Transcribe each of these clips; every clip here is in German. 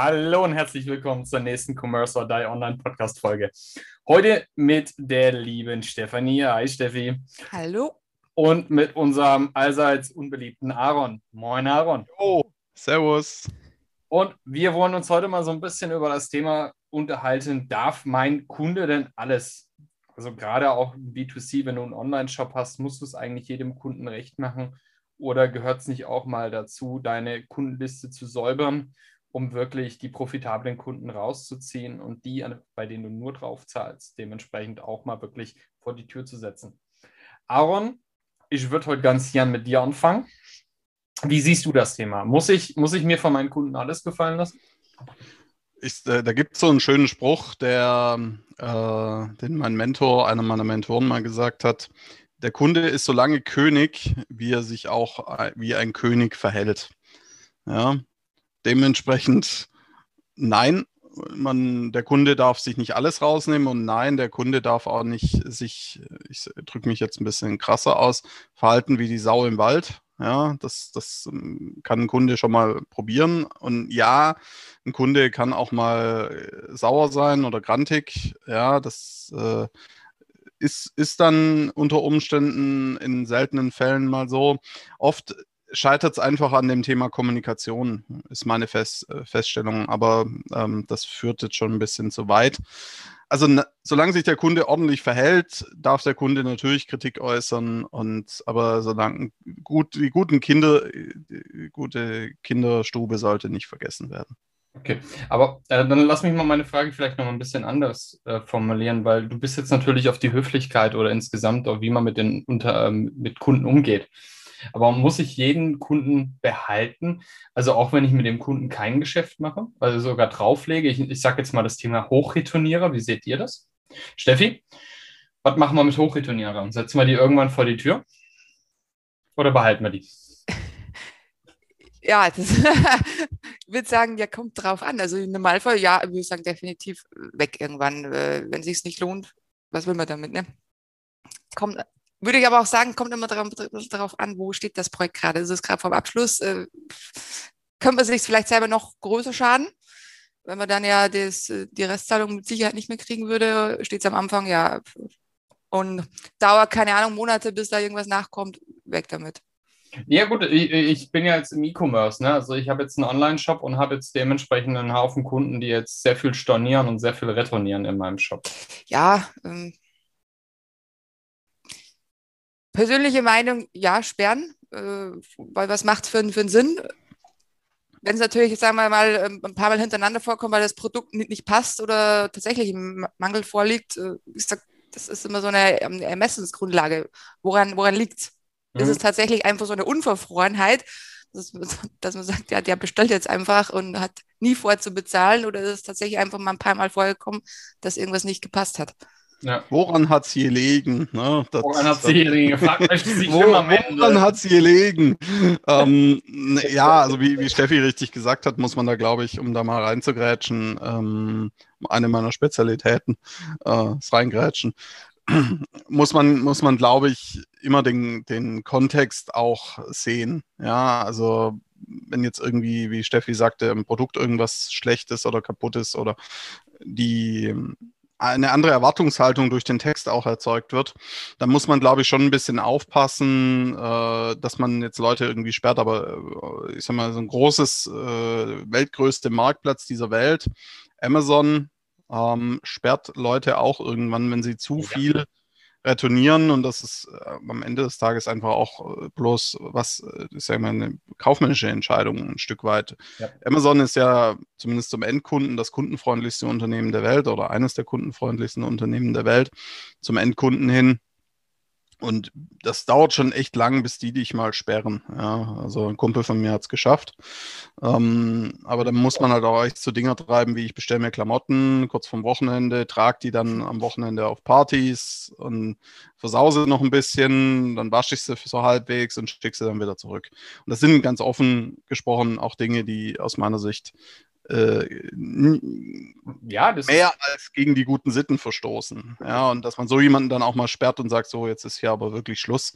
Hallo und herzlich willkommen zur nächsten Commerce or Die Online Podcast Folge. Heute mit der lieben Stefanie. Hi Steffi. Hallo. Und mit unserem allseits unbeliebten Aaron. Moin Aaron. Oh, servus. Und wir wollen uns heute mal so ein bisschen über das Thema unterhalten. Darf mein Kunde denn alles? Also gerade auch B2C, wenn du einen Online-Shop hast, musst du es eigentlich jedem Kunden recht machen? Oder gehört es nicht auch mal dazu, deine Kundenliste zu säubern um wirklich die profitablen Kunden rauszuziehen und die, bei denen du nur drauf zahlst, dementsprechend auch mal wirklich vor die Tür zu setzen. Aaron, ich würde heute ganz gern mit dir anfangen. Wie siehst du das Thema? Muss ich, muss ich mir von meinen Kunden alles gefallen lassen? Ich, äh, da gibt es so einen schönen Spruch, der, äh, den mein Mentor, einer meiner Mentoren mal gesagt hat. Der Kunde ist so lange König, wie er sich auch wie ein König verhält. Ja, Dementsprechend nein, man, der Kunde darf sich nicht alles rausnehmen und nein, der Kunde darf auch nicht sich, ich drücke mich jetzt ein bisschen krasser aus, verhalten wie die Sau im Wald. Ja, das, das ähm, kann ein Kunde schon mal probieren. Und ja, ein Kunde kann auch mal sauer sein oder grantig. Ja, das äh, ist, ist dann unter Umständen in seltenen Fällen mal so. Oft scheitert es einfach an dem Thema Kommunikation, ist meine Fest, äh, Feststellung. Aber ähm, das führt jetzt schon ein bisschen zu weit. Also na, solange sich der Kunde ordentlich verhält, darf der Kunde natürlich Kritik äußern. Und aber solange gut, die guten Kinder, die gute Kinderstube sollte nicht vergessen werden. Okay, aber äh, dann lass mich mal meine Frage vielleicht noch ein bisschen anders äh, formulieren, weil du bist jetzt natürlich auf die Höflichkeit oder insgesamt auch wie man mit den unter, ähm, mit Kunden umgeht. Aber muss ich jeden Kunden behalten? Also auch wenn ich mit dem Kunden kein Geschäft mache, also sogar drauflege. Ich, ich sage jetzt mal das Thema Hochreturnierer. Wie seht ihr das? Steffi, was machen wir mit Hochreturnierern? Setzen wir die irgendwann vor die Tür? Oder behalten wir die? Ja, das, ich würde sagen, ja, kommt drauf an. Also im Normalfall, ja, ich würde sagen, definitiv weg irgendwann, äh, wenn es sich nicht lohnt. Was will man damit, ne? Kommt würde ich aber auch sagen, kommt immer darauf, an, wo steht das Projekt gerade. Ist es gerade vom Abschluss? Äh, könnte man sich vielleicht selber noch größer schaden? Wenn man dann ja das, die Restzahlung mit Sicherheit nicht mehr kriegen würde, steht es am Anfang, ja. Und dauert, keine Ahnung, Monate, bis da irgendwas nachkommt, weg damit. Ja, gut, ich, ich bin ja jetzt im E-Commerce, ne? Also ich habe jetzt einen Online-Shop und habe jetzt dementsprechend einen Haufen Kunden, die jetzt sehr viel stornieren und sehr viel retournieren in meinem Shop. Ja, ähm, Persönliche Meinung, ja, sperren, äh, weil was macht es für, für einen Sinn? Wenn es natürlich, sagen wir mal, ähm, ein paar Mal hintereinander vorkommt, weil das Produkt nicht, nicht passt oder tatsächlich ein Mangel vorliegt, äh, ist das, das ist immer so eine Ermessensgrundlage. Woran, woran liegt es? Mhm. Ist es tatsächlich einfach so eine Unverfrorenheit, dass, dass, man sagt, ja, der bestellt jetzt einfach und hat nie vor zu bezahlen oder ist es tatsächlich einfach mal ein paar Mal vorgekommen, dass irgendwas nicht gepasst hat? Ja. Woran hat sie gelegen? Ne? Das, woran hat sie gelegen? Fragt sich Wo, woran hat sie gelegen? ähm, ne, ja, also wie, wie Steffi richtig gesagt hat, muss man da, glaube ich, um da mal reinzugrätschen, ähm, eine meiner Spezialitäten, äh, das Reingrätschen, muss man, muss man, glaube ich, immer den, den Kontext auch sehen. Ja, also wenn jetzt irgendwie, wie Steffi sagte, im Produkt irgendwas schlecht ist oder kaputt ist oder die eine andere Erwartungshaltung durch den Text auch erzeugt wird, dann muss man, glaube ich, schon ein bisschen aufpassen, äh, dass man jetzt Leute irgendwie sperrt. Aber äh, ich sag mal, so ein großes, äh, weltgrößte Marktplatz dieser Welt, Amazon, ähm, sperrt Leute auch irgendwann, wenn sie zu ja. viel retournieren und das ist äh, am Ende des Tages einfach auch äh, bloß was, äh, ist ja immer eine kaufmännische Entscheidung ein Stück weit. Ja. Amazon ist ja zumindest zum Endkunden das kundenfreundlichste Unternehmen der Welt oder eines der kundenfreundlichsten Unternehmen der Welt zum Endkunden hin. Und das dauert schon echt lang, bis die dich mal sperren. Ja, also ein Kumpel von mir hat es geschafft. Ähm, aber dann muss man halt auch echt so Dinger treiben, wie ich bestelle mir Klamotten kurz vom Wochenende, trage die dann am Wochenende auf Partys und versause noch ein bisschen, dann wasche ich sie so halbwegs und schicke sie dann wieder zurück. Und das sind ganz offen gesprochen auch Dinge, die aus meiner Sicht äh, ja, mehr als gegen die guten Sitten verstoßen. Ja, und dass man so jemanden dann auch mal sperrt und sagt, so, jetzt ist hier aber wirklich Schluss,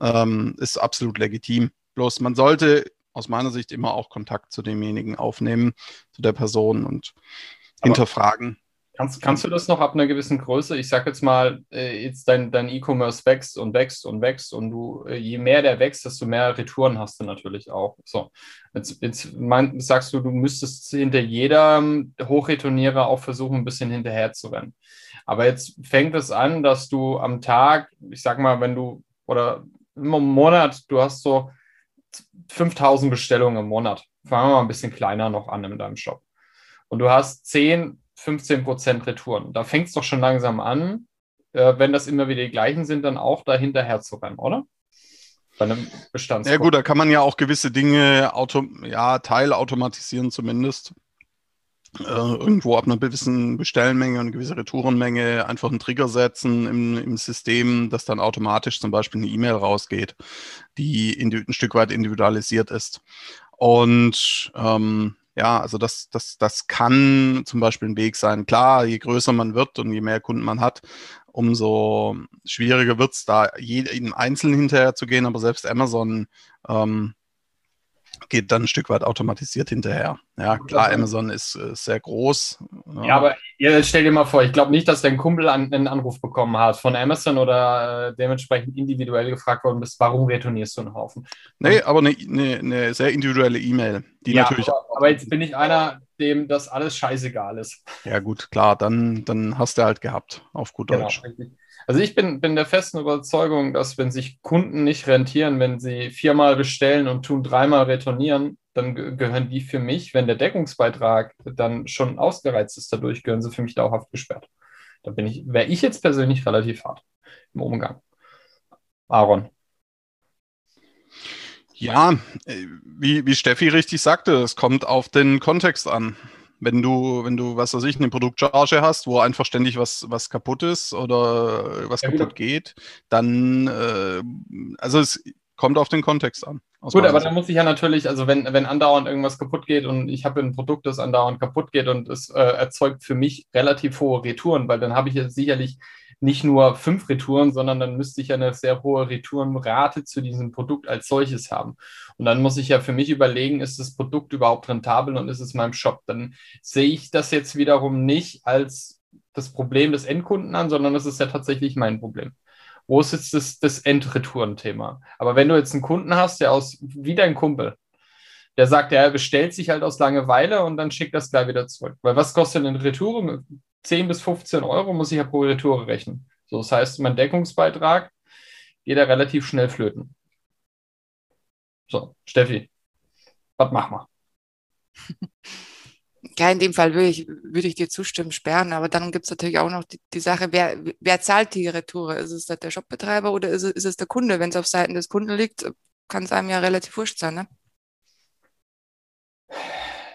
ähm, ist absolut legitim. Bloß man sollte aus meiner Sicht immer auch Kontakt zu demjenigen aufnehmen, zu der Person und aber hinterfragen. Kannst, kannst du das noch ab einer gewissen Größe? Ich sage jetzt mal, äh, jetzt dein, dein E-Commerce wächst und wächst und wächst und du, äh, je mehr der wächst, desto mehr Retouren hast du natürlich auch. So, jetzt, jetzt mein, sagst du, du müsstest hinter jedem Hochreturnierer auch versuchen, ein bisschen hinterher zu rennen. Aber jetzt fängt es an, dass du am Tag, ich sag mal, wenn du, oder im Monat, du hast so 5000 Bestellungen im Monat. Fangen wir mal ein bisschen kleiner noch an in deinem Shop. Und du hast 10 15% Retouren. Da fängt es doch schon langsam an, äh, wenn das immer wieder die gleichen sind, dann auch dahinterher zu rennen, oder? Bei einem Bestands. Ja gut, da kann man ja auch gewisse Dinge auto ja, teilautomatisieren zumindest. Äh, irgendwo ab einer gewissen Bestellmenge eine gewisse Retourenmenge einfach einen Trigger setzen im, im System, dass dann automatisch zum Beispiel eine E-Mail rausgeht, die ein Stück weit individualisiert ist. Und ähm, ja, also das, das, das kann zum Beispiel ein Weg sein. Klar, je größer man wird und je mehr Kunden man hat, umso schwieriger wird es da, jedem Einzelnen hinterher zu gehen. Aber selbst Amazon ähm, geht dann ein Stück weit automatisiert hinterher. Ja, klar, Amazon ist, ist äh, sehr groß. Ja, ja aber ja, stell dir mal vor, ich glaube nicht, dass dein Kumpel an, einen Anruf bekommen hat von Amazon oder äh, dementsprechend individuell gefragt worden bist, warum retournierst du einen Haufen? Nee, aber eine, eine, eine sehr individuelle E-Mail, die ja, natürlich. Aber, aber jetzt bin ich einer, dem das alles scheißegal ist. Ja, gut, klar, dann, dann hast du halt gehabt, auf gut genau, Deutsch. Richtig. Also ich bin, bin der festen Überzeugung, dass wenn sich Kunden nicht rentieren, wenn sie viermal bestellen und tun dreimal retournieren, dann gehören die für mich, wenn der Deckungsbeitrag dann schon ausgereizt ist, dadurch gehören sie für mich dauerhaft gesperrt. Da bin ich, wäre ich jetzt persönlich relativ hart im Umgang. Aaron. Ja, äh, wie, wie Steffi richtig sagte, es kommt auf den Kontext an. Wenn du, wenn du, was weiß ich, eine Produktcharge hast, wo einfach ständig was, was kaputt ist oder was ja, kaputt geht, dann, äh, also es kommt auf den Kontext an. Gut, aber dann muss ich ja natürlich, also wenn, wenn andauernd irgendwas kaputt geht und ich habe ein Produkt, das andauernd kaputt geht und es äh, erzeugt für mich relativ hohe Retouren, weil dann habe ich jetzt sicherlich nicht nur fünf Retouren, sondern dann müsste ich ja eine sehr hohe Retourenrate zu diesem Produkt als solches haben. Und dann muss ich ja für mich überlegen, ist das Produkt überhaupt rentabel und ist es meinem Shop? Dann sehe ich das jetzt wiederum nicht als das Problem des Endkunden an, sondern das ist ja tatsächlich mein Problem. Wo ist jetzt das, das Endretourenthema? Aber wenn du jetzt einen Kunden hast, der aus, wie dein Kumpel, der sagt, er bestellt sich halt aus Langeweile und dann schickt das gleich wieder zurück. Weil was kostet eine Retour? 10 bis 15 Euro muss ich ja pro Retour rechnen. So, das heißt, mein Deckungsbeitrag geht da relativ schnell flöten. So, Steffi, was machen wir? Ja, in dem Fall würde ich, würde ich dir zustimmen, sperren. Aber dann gibt es natürlich auch noch die, die Sache, wer, wer zahlt die Retour? Ist es der Shopbetreiber oder ist es, ist es der Kunde? Wenn es auf Seiten des Kunden liegt, kann es einem ja relativ wurscht sein, ne?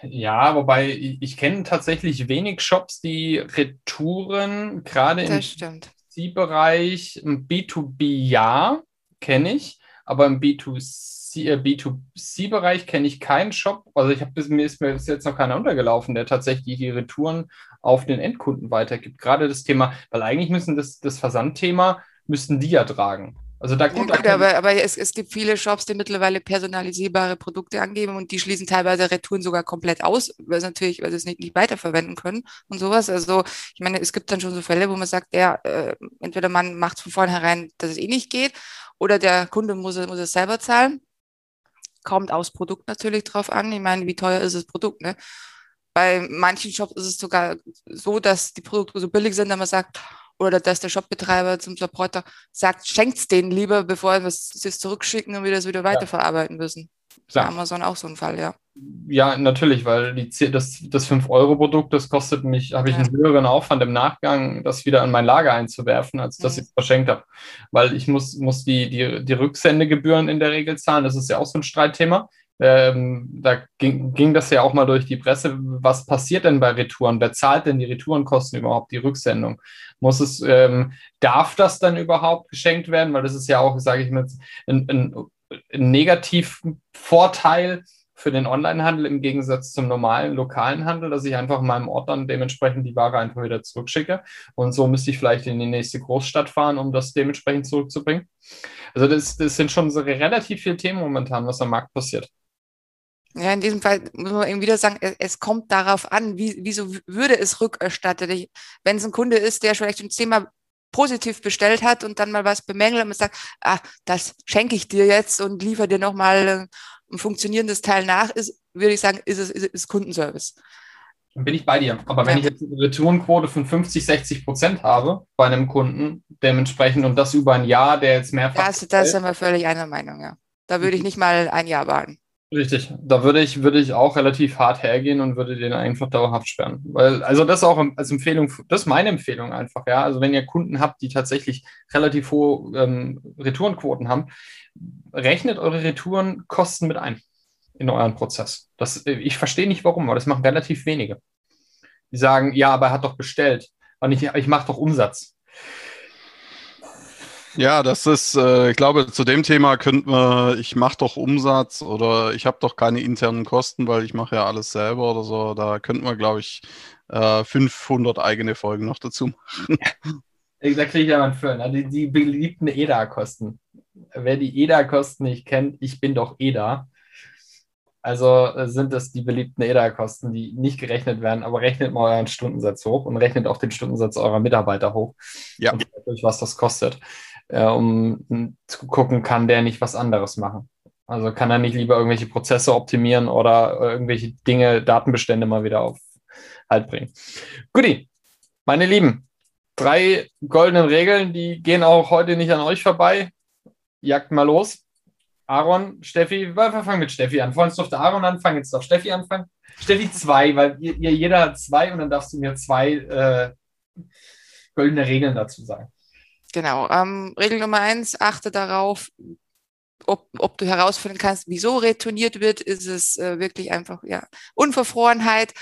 Ja, wobei ich, ich kenne tatsächlich wenig Shops, die Retouren gerade im B2C-Bereich, im B2B ja, kenne ich, aber im B2C, äh, B2C-Bereich kenne ich keinen Shop. Also ich habe mir ist mir bis jetzt noch keiner untergelaufen, der tatsächlich die Retouren auf den Endkunden weitergibt. Gerade das Thema, weil eigentlich müssen das, das Versandthema müssten die ja tragen. Also da gut, ja, gut aber, aber es, es gibt viele Shops, die mittlerweile personalisierbare Produkte angeben und die schließen teilweise Retouren sogar komplett aus, weil sie natürlich, weil sie es nicht, nicht weiterverwenden können und sowas. Also ich meine, es gibt dann schon so Fälle, wo man sagt, ja, äh, entweder man macht es von vornherein, dass es eh nicht geht, oder der Kunde muss, muss es selber zahlen. Kommt aufs Produkt natürlich drauf an. Ich meine, wie teuer ist das Produkt, ne? Bei manchen Shops ist es sogar so, dass die Produkte so billig sind, dass man sagt, oder dass der Shopbetreiber zum Supporter sagt, schenkt es denen lieber, bevor wir es zurückschicken und wir das wieder weiterverarbeiten müssen. Ja. Bei Amazon auch so ein Fall, ja. Ja, natürlich, weil die, das, das 5-Euro-Produkt, das kostet mich, habe ich einen höheren Aufwand im Nachgang, das wieder in mein Lager einzuwerfen, als dass mhm. ich es verschenkt habe. Weil ich muss, muss die, die, die Rücksendegebühren in der Regel zahlen. Das ist ja auch so ein Streitthema. Ähm, da ging, ging das ja auch mal durch die Presse. Was passiert denn bei Retouren? Wer zahlt denn die Retourenkosten überhaupt, die Rücksendung? Muss es, ähm, darf das dann überhaupt geschenkt werden? Weil das ist ja auch, sage ich mal, ein, ein, ein Negativvorteil für den Onlinehandel im Gegensatz zum normalen lokalen Handel, dass ich einfach in meinem Ort dann dementsprechend die Ware einfach wieder zurückschicke. Und so müsste ich vielleicht in die nächste Großstadt fahren, um das dementsprechend zurückzubringen. Also das, das sind schon so relativ viele Themen momentan, was am Markt passiert. Ja, in diesem Fall muss man eben wieder sagen, es kommt darauf an, wie, wieso würde es rückerstattet. Wenn es ein Kunde ist, der vielleicht ein Thema positiv bestellt hat und dann mal was bemängelt und man sagt, ah, das schenke ich dir jetzt und liefere dir nochmal ein funktionierendes Teil nach ist, würde ich sagen, ist es ist, ist Kundenservice. Dann bin ich bei dir. Aber wenn ja. ich jetzt eine Retourenquote von 50, 60 Prozent habe bei einem Kunden, dementsprechend und das über ein Jahr, der jetzt mehrfach. Das, das sind wir völlig einer Meinung, ja. Da würde ich nicht mal ein Jahr warten. Richtig, da würde ich, würde ich auch relativ hart hergehen und würde den einfach dauerhaft sperren. Weil, also das auch als Empfehlung, das ist meine Empfehlung einfach, ja. Also wenn ihr Kunden habt, die tatsächlich relativ hohe ähm, Retourenquoten haben, rechnet eure Retourenkosten mit ein in euren Prozess. Das, ich verstehe nicht warum, aber das machen relativ wenige. Die sagen, ja, aber er hat doch bestellt und ich, ich mache doch Umsatz. Ja, das ist, äh, ich glaube, zu dem Thema könnten wir, ich mache doch Umsatz oder ich habe doch keine internen Kosten, weil ich mache ja alles selber oder so. Da könnten wir, glaube ich, äh, 500 eigene Folgen noch dazu machen. da kriege ich ja mal einen ne? Die, die beliebten EDA-Kosten. Wer die EDA-Kosten nicht kennt, ich bin doch EDA. Also äh, sind das die beliebten EDA-Kosten, die nicht gerechnet werden, aber rechnet mal euren Stundensatz hoch und rechnet auch den Stundensatz eurer Mitarbeiter hoch. Ja. Und was das kostet äh, um zu gucken, kann der nicht was anderes machen. Also kann er nicht lieber irgendwelche Prozesse optimieren oder irgendwelche Dinge, Datenbestände mal wieder auf Halt bringen. Guti, meine Lieben, drei goldenen Regeln, die gehen auch heute nicht an euch vorbei. Jagt mal los. Aaron, Steffi, wir fangen mit Steffi an. Vorhin durfte Aaron anfangen, jetzt darf Steffi anfangen. Steffi zwei, weil ihr, jeder hat zwei und dann darfst du mir zwei äh, goldene Regeln dazu sagen. Genau. Ähm, Regel Nummer eins, achte darauf, ob, ob du herausfinden kannst, wieso retourniert wird. Ist es äh, wirklich einfach ja, Unverfrorenheit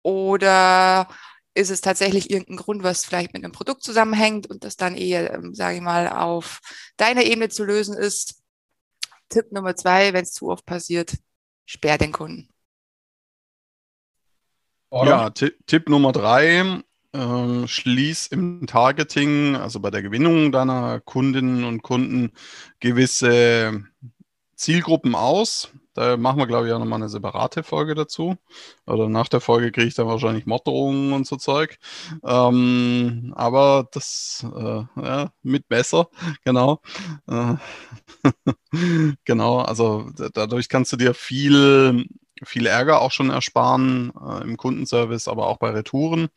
oder ist es tatsächlich irgendein Grund, was vielleicht mit einem Produkt zusammenhängt und das dann eher, ähm, sage ich mal, auf deiner Ebene zu lösen ist. Tipp Nummer zwei, wenn es zu oft passiert, sperr den Kunden. Ja, Tipp Nummer drei, ähm, schließ im Targeting, also bei der Gewinnung deiner Kundinnen und Kunden, gewisse Zielgruppen aus. Da machen wir, glaube ich, auch nochmal eine separate Folge dazu. Oder nach der Folge kriege ich dann wahrscheinlich Morddrohungen und so Zeug. Ähm, aber das äh, ja, mit besser, genau. Äh, genau, also dadurch kannst du dir viel, viel Ärger auch schon ersparen äh, im Kundenservice, aber auch bei Retouren.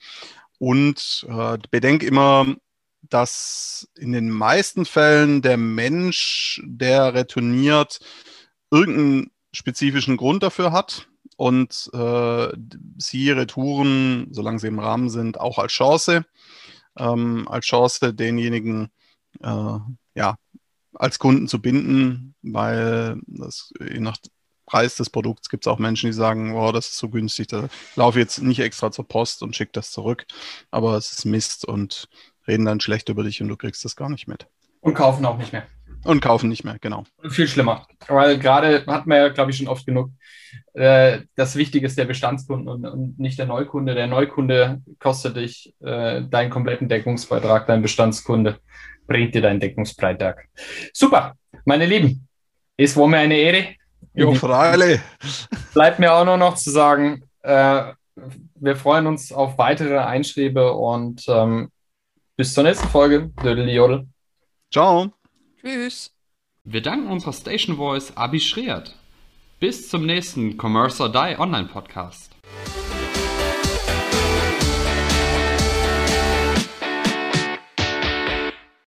Und äh, bedenk immer, dass in den meisten Fällen der Mensch, der retourniert, irgendeinen spezifischen Grund dafür hat. Und äh, sie Retouren, solange sie im Rahmen sind, auch als Chance, ähm, als Chance denjenigen, äh, ja, als Kunden zu binden, weil das je nach Preis des Produkts gibt es auch Menschen, die sagen, oh, das ist so günstig, da laufe jetzt nicht extra zur Post und schicke das zurück, aber es ist Mist und reden dann schlecht über dich und du kriegst das gar nicht mit. Und kaufen auch nicht mehr. Und kaufen nicht mehr, genau. Viel schlimmer. Weil gerade hat man ja, glaube ich, schon oft genug. Äh, das Wichtige ist der Bestandskunde und, und, nicht der Neukunde. Der Neukunde kostet dich äh, deinen kompletten Deckungsbeitrag, dein Bestandskunde bringt dir deinen Deckungsbeitrag. Super, meine Lieben. Es war mir eine Ehre. Jo, freilich. Bleibt mir auch nur noch zu sagen, äh, wir freuen uns auf weitere Einschriebe und ähm, bis zur nächsten Folge. Dödel Ciao. Tschüss. Wir danken unserer Station Voice Abi Schreert. Bis zum nächsten Commerce or Die Online Podcast.